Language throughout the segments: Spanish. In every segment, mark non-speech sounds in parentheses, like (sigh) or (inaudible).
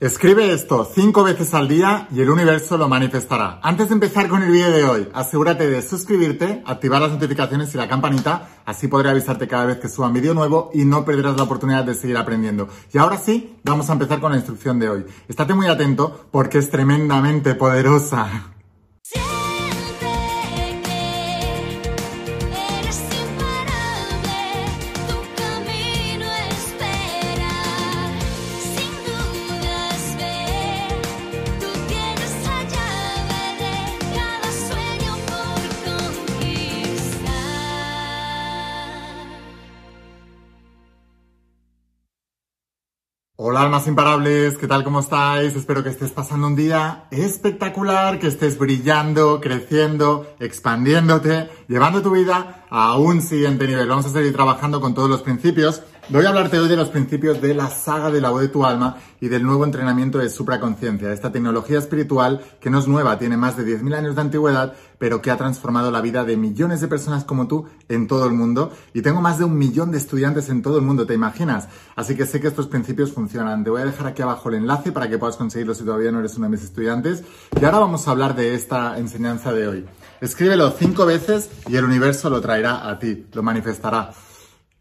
Escribe esto cinco veces al día y el universo lo manifestará. Antes de empezar con el vídeo de hoy, asegúrate de suscribirte, activar las notificaciones y la campanita, así podré avisarte cada vez que suba un vídeo nuevo y no perderás la oportunidad de seguir aprendiendo. Y ahora sí, vamos a empezar con la instrucción de hoy. Estate muy atento porque es tremendamente poderosa. Hola almas imparables, ¿qué tal? ¿Cómo estáis? Espero que estés pasando un día espectacular, que estés brillando, creciendo, expandiéndote, llevando tu vida a un siguiente nivel. Vamos a seguir trabajando con todos los principios Voy a hablarte hoy de los principios de la saga de la voz de tu alma y del nuevo entrenamiento de supraconciencia, esta tecnología espiritual que no es nueva, tiene más de 10.000 años de antigüedad, pero que ha transformado la vida de millones de personas como tú en todo el mundo. Y tengo más de un millón de estudiantes en todo el mundo, ¿te imaginas? Así que sé que estos principios funcionan. Te voy a dejar aquí abajo el enlace para que puedas conseguirlo si todavía no eres uno de mis estudiantes. Y ahora vamos a hablar de esta enseñanza de hoy. Escríbelo cinco veces y el universo lo traerá a ti, lo manifestará.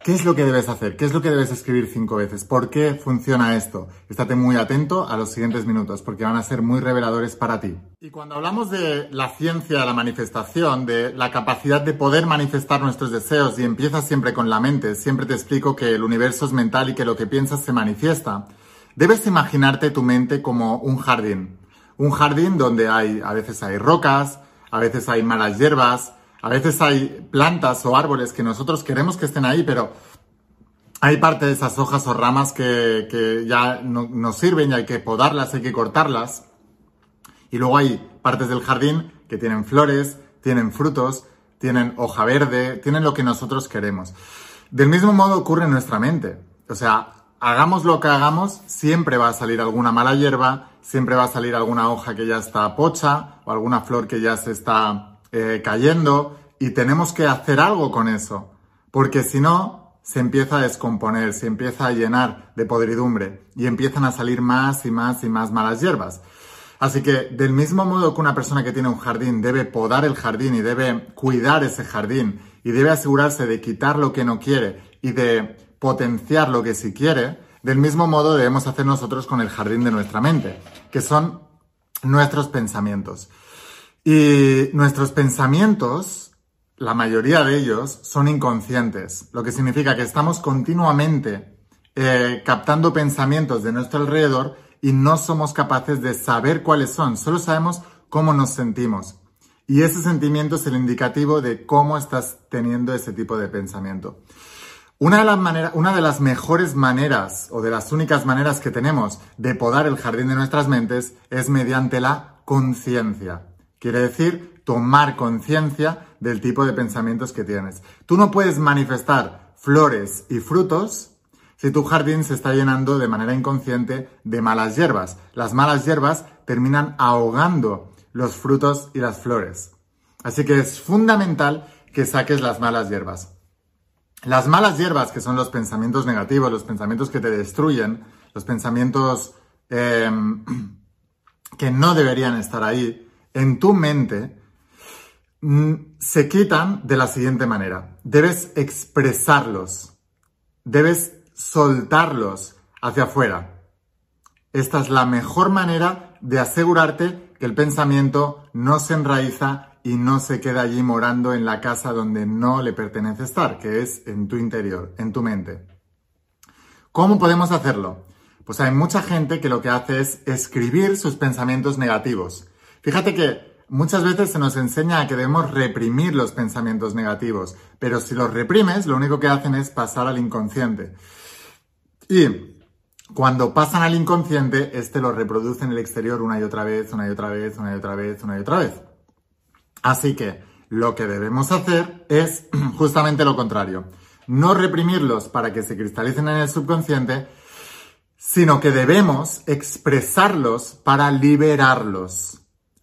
¿Qué es lo que debes hacer? ¿Qué es lo que debes escribir cinco veces? ¿Por qué funciona esto? Estate muy atento a los siguientes minutos porque van a ser muy reveladores para ti. Y cuando hablamos de la ciencia de la manifestación, de la capacidad de poder manifestar nuestros deseos y empieza siempre con la mente, siempre te explico que el universo es mental y que lo que piensas se manifiesta. Debes imaginarte tu mente como un jardín. Un jardín donde hay, a veces hay rocas, a veces hay malas hierbas, a veces hay plantas o árboles que nosotros queremos que estén ahí, pero hay parte de esas hojas o ramas que, ya no nos sirven y hay que podarlas, hay que cortarlas. Y luego hay partes del jardín que tienen flores, tienen frutos, tienen hoja verde, tienen lo que nosotros queremos. Del mismo modo ocurre en nuestra mente. O sea, hagamos lo que hagamos, siempre va a salir alguna mala hierba, siempre va a salir alguna hoja que ya está pocha o alguna flor que ya se está eh, cayendo y tenemos que hacer algo con eso, porque si no, se empieza a descomponer, se empieza a llenar de podridumbre y empiezan a salir más y más y más malas hierbas. Así que del mismo modo que una persona que tiene un jardín debe podar el jardín y debe cuidar ese jardín y debe asegurarse de quitar lo que no quiere y de potenciar lo que sí quiere, del mismo modo debemos hacer nosotros con el jardín de nuestra mente, que son nuestros pensamientos. Y nuestros pensamientos, la mayoría de ellos, son inconscientes, lo que significa que estamos continuamente eh, captando pensamientos de nuestro alrededor y no somos capaces de saber cuáles son, solo sabemos cómo nos sentimos. Y ese sentimiento es el indicativo de cómo estás teniendo ese tipo de pensamiento. Una de, las una de las mejores maneras o de las únicas maneras que tenemos de podar el jardín de nuestras mentes es mediante la conciencia. Quiere decir tomar conciencia del tipo de pensamientos que tienes. Tú no puedes manifestar flores y frutos si tu jardín se está llenando de manera inconsciente de malas hierbas. Las malas hierbas terminan ahogando los frutos y las flores. Así que es fundamental que saques las malas hierbas. Las malas hierbas, que son los pensamientos negativos, los pensamientos que te destruyen, los pensamientos em, (clears throat) que no deberían estar ahí, en tu mente mm, se quitan de la siguiente manera. Debes expresarlos, debes soltarlos hacia afuera. Esta es la mejor manera de asegurarte que el pensamiento no se enraiza y no se queda allí morando en la casa donde no le pertenece estar, que es en tu interior, en tu mente. ¿Cómo podemos hacerlo? Pues hay mucha gente que lo que hace es escribir sus pensamientos negativos. Fíjate que muchas veces se nos enseña a que debemos reprimir los pensamientos negativos, pero si los reprimes, lo único que hacen es pasar al inconsciente. Y cuando pasan al inconsciente, este lo reproduce en el exterior una y otra vez, una y otra vez, una y otra vez, una y otra vez. Así que lo que debemos hacer es (clears throat) justamente lo contrario. No reprimirlos para que se cristalicen en el subconsciente, sino que debemos expresarlos para liberarlos.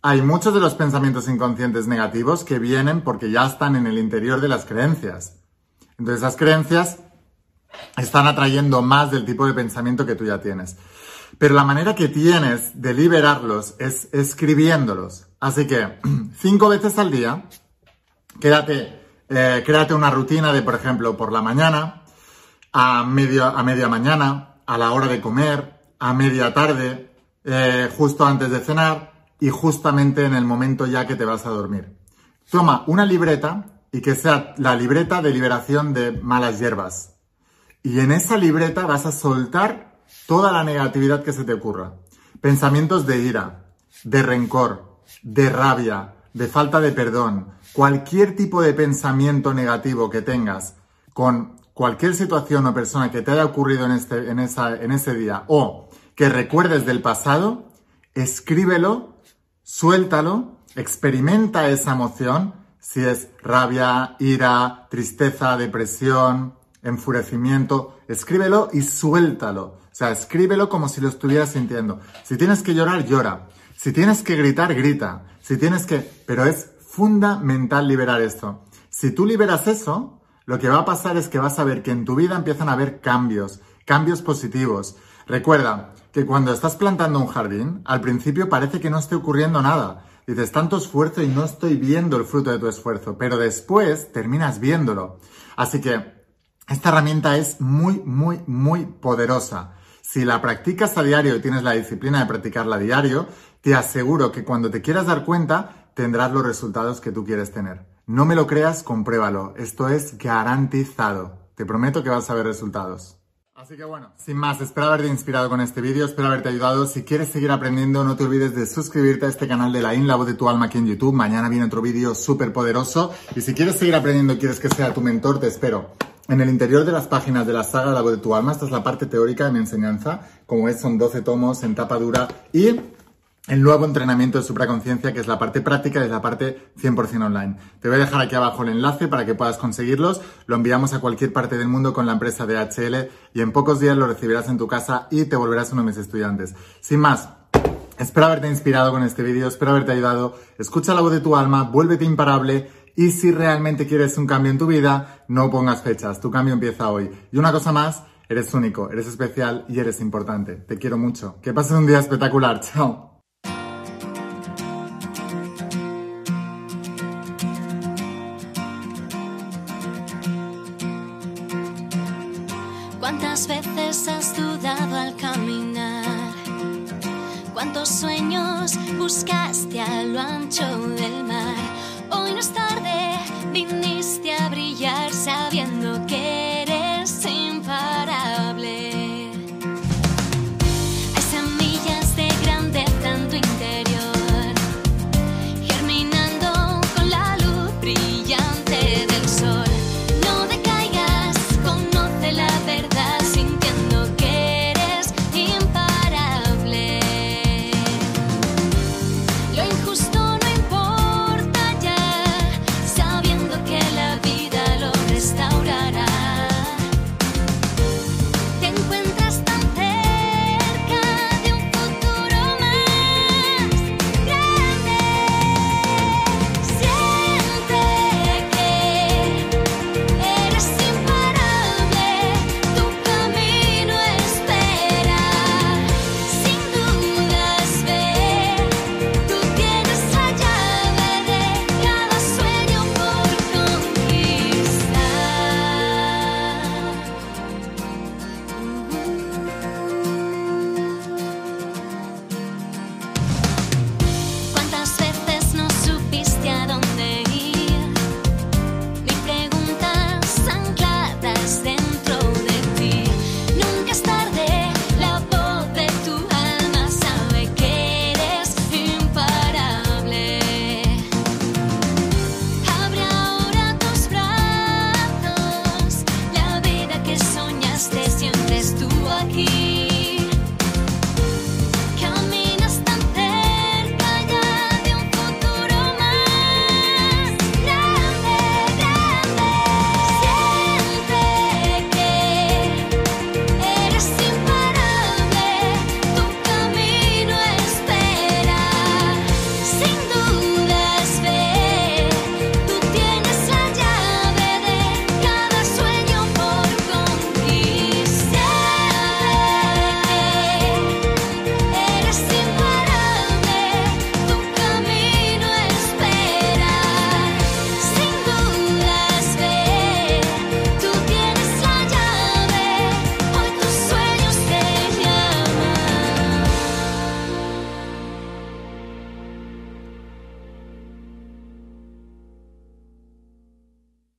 Hay muchos de los pensamientos inconscientes negativos que vienen porque ya están en el interior de las creencias. Entonces esas creencias están atrayendo más del tipo de pensamiento que tú ya tienes. Pero la manera que tienes de liberarlos es escribiéndolos. Así que (clears throat) cinco veces al día, quédate, eh, créate una rutina de, por ejemplo, por la mañana, a, medio, a media mañana, a la hora de comer, a media tarde, eh, justo antes de cenar y justamente en el momento ya que te vas a dormir. Toma una libreta y que sea la libreta de liberación de malas hierbas. Y en esa libreta vas a soltar toda la negatividad que se te ocurra. Pensamientos de ira, de rencor, de rabia, de falta de perdón, cualquier tipo de pensamiento negativo que tengas con cualquier situación o persona que te haya ocurrido en, este, en, ese día o que recuerdes del pasado, escríbelo, suéltalo, experimenta esa emoción, si es rabia, ira, tristeza, depresión, enfurecimiento, escríbelo y suéltalo. O sea, escríbelo como si lo estuvieras sintiendo. Si tienes que llorar, llora. Si tienes que gritar, grita. Si tienes que... Pero es fundamental liberar esto. Si tú liberas eso, lo que va a pasar es que vas a ver que en tu vida empiezan a haber cambios, cambios positivos. Recuerda que cuando estás plantando un jardín, al principio parece que no esté ocurriendo nada. Dices, tanto esfuerzo y no estoy viendo el fruto de tu esfuerzo, pero después terminas viéndolo. Así que esta herramienta es muy, muy, muy poderosa. Si la practicas a diario y tienes la disciplina de practicarla a diario, te aseguro que cuando te quieras dar cuenta, tendrás los resultados que tú quieres tener. No me lo creas, compruébalo. Esto es garantizado. Te prometo que vas a ver resultados. Así que bueno, sin más, espero haberte inspirado con este vídeo, espero haberte ayudado. Si quieres seguir aprendiendo, no te olvides de suscribirte a este canal de la In, la voz de tu alma aquí en YouTube. Mañana viene otro vídeo súper poderoso. Y si quieres seguir aprendiendo y quieres que sea tu mentor, te espero en el interior de las páginas de la saga La voz de tu alma, esta es la parte teórica de mi enseñanza, como es, son 12 tomos en tapa dura y el nuevo entrenamiento de supraconciencia, que es la parte práctica, es la parte 100% online. Te voy a dejar aquí abajo el enlace para que puedas conseguirlos. Lo enviamos a cualquier parte del mundo con la empresa DHL y en pocos días lo recibirás en tu casa y te volverás uno de mis estudiantes. Sin más, espero haberte inspirado con este vídeo, espero haberte ayudado. Escucha la voz de tu alma, vuélvete imparable y si realmente quieres un cambio en tu vida, no pongas fechas, tu cambio empieza hoy. Y una cosa más, eres único, eres especial y eres importante. Te quiero mucho. Que pases un día espectacular. Chao. buscaste a lo ancho del mar. Hoy no es tarde, viniste a brillar sabiendo que eres imparable. Hay semillas de grandeza en interior, germinando con la luz brillante del sol.